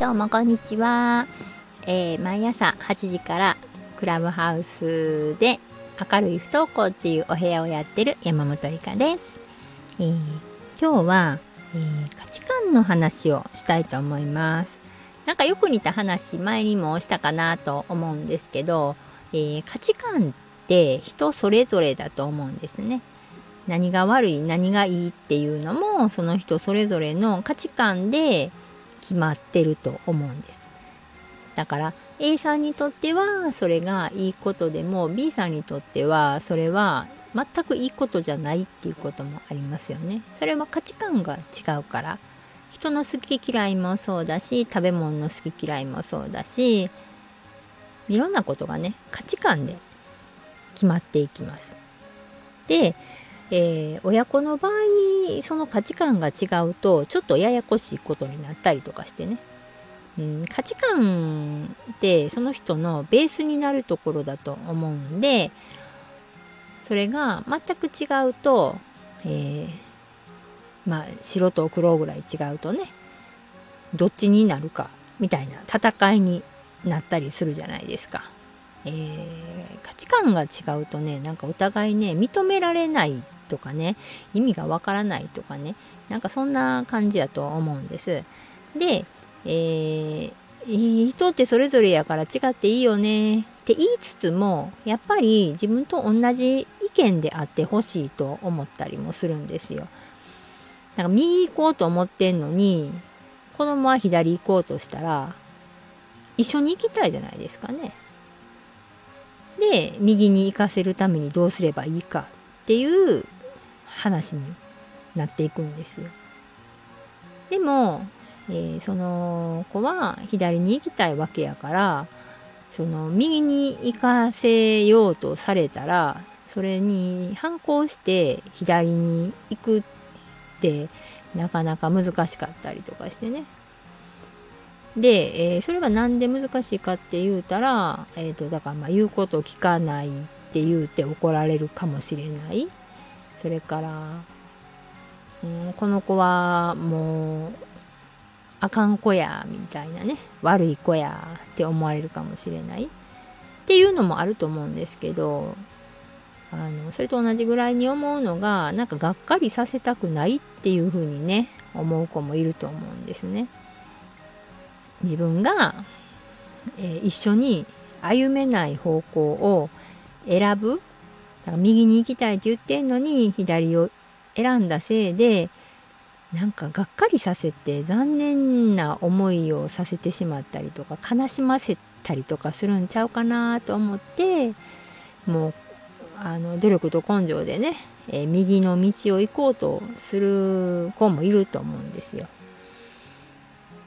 どうもこんにちは。えー、毎朝8時からクラブハウスで明るい不登校っていうお部屋をやってる山本理香です。えー、今日は、えー、価値観の話をしたいと思います。なんかよく似た話前にもしたかなと思うんですけど、えー、価値観って人それぞれだと思うんですね。何が悪い何がいいっていうのもその人それぞれの価値観で決まってると思うんです。だから A さんにとってはそれがいいことでも B さんにとってはそれは全くいいことじゃないっていうこともありますよね。それは価値観が違うから人の好き嫌いもそうだし食べ物の好き嫌いもそうだしいろんなことがね価値観で決まっていきます。でえー、親子の場合その価値観が違うとちょっとややこしいことになったりとかしてね、うん、価値観ってその人のベースになるところだと思うんでそれが全く違うと、えー、まあ白と黒ぐらい違うとねどっちになるかみたいな戦いになったりするじゃないですか。えー、価値観が違うとねなんかお互いね認められないとかね意味がわからないとかねなんかそんな感じやと思うんです。で、えー、人ってそれぞれやから違っていいよねって言いつつもやっぱり自分と同じ意見であってほしいと思ったりもするんですよ。なんか右行こうと思ってんのに子供は左行こうとしたら一緒に行きたいじゃないですかね。で右に行かせるためにどうすればいいかっていう話になっていくんですよ。でも、えー、その子は左に行きたいわけやからその右に行かせようとされたらそれに反抗して左に行くってなかなか難しかったりとかしてねで、えー、それが何で難しいかって言うたら、えーと、だからまあ言うことを聞かないって言うて怒られるかもしれないそれから、うん、この子はもうあかん子やみたいなね悪い子やって思われるかもしれないっていうのもあると思うんですけどあのそれと同じぐらいに思うのがなんかがっかりさせたくないっていうふうにね思う子もいると思うんですね。自分が、えー、一緒に歩めない方向を選ぶだから右に行きたいって言ってんのに左を選んだせいでなんかがっかりさせて残念な思いをさせてしまったりとか悲しませたりとかするんちゃうかなと思ってもうあの努力と根性でね、えー、右の道を行こうとする子もいると思うんですよ。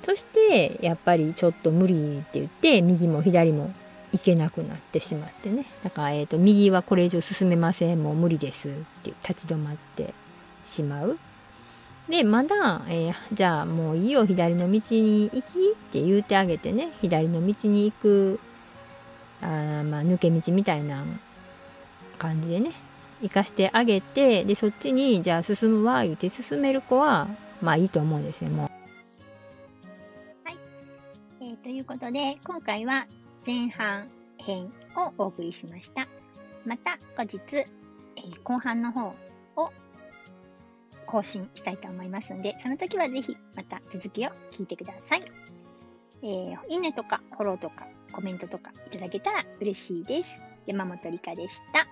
そしてやっぱりちょっと無理って言って右も左も行けなくなってしまってね。だから、えーと、右はこれ以上進めませんもう無理です。って立ち止まってしまう。でまだ、えー、じゃあもういいよ左の道に行きって言うてあげてね。左の道に行くあまあ抜け道みたいな感じでね。行かしてあげてでそっちにじゃあ進むわ言うて進める子はまあいいと思うんですよもう。ということで、今回は前半編をお送りしました。また後日、えー、後半の方を更新したいと思いますので、その時はぜひまた続きを聞いてください。えー、いいねとかフォローとかコメントとかいただけたら嬉しいです。山本理香でした。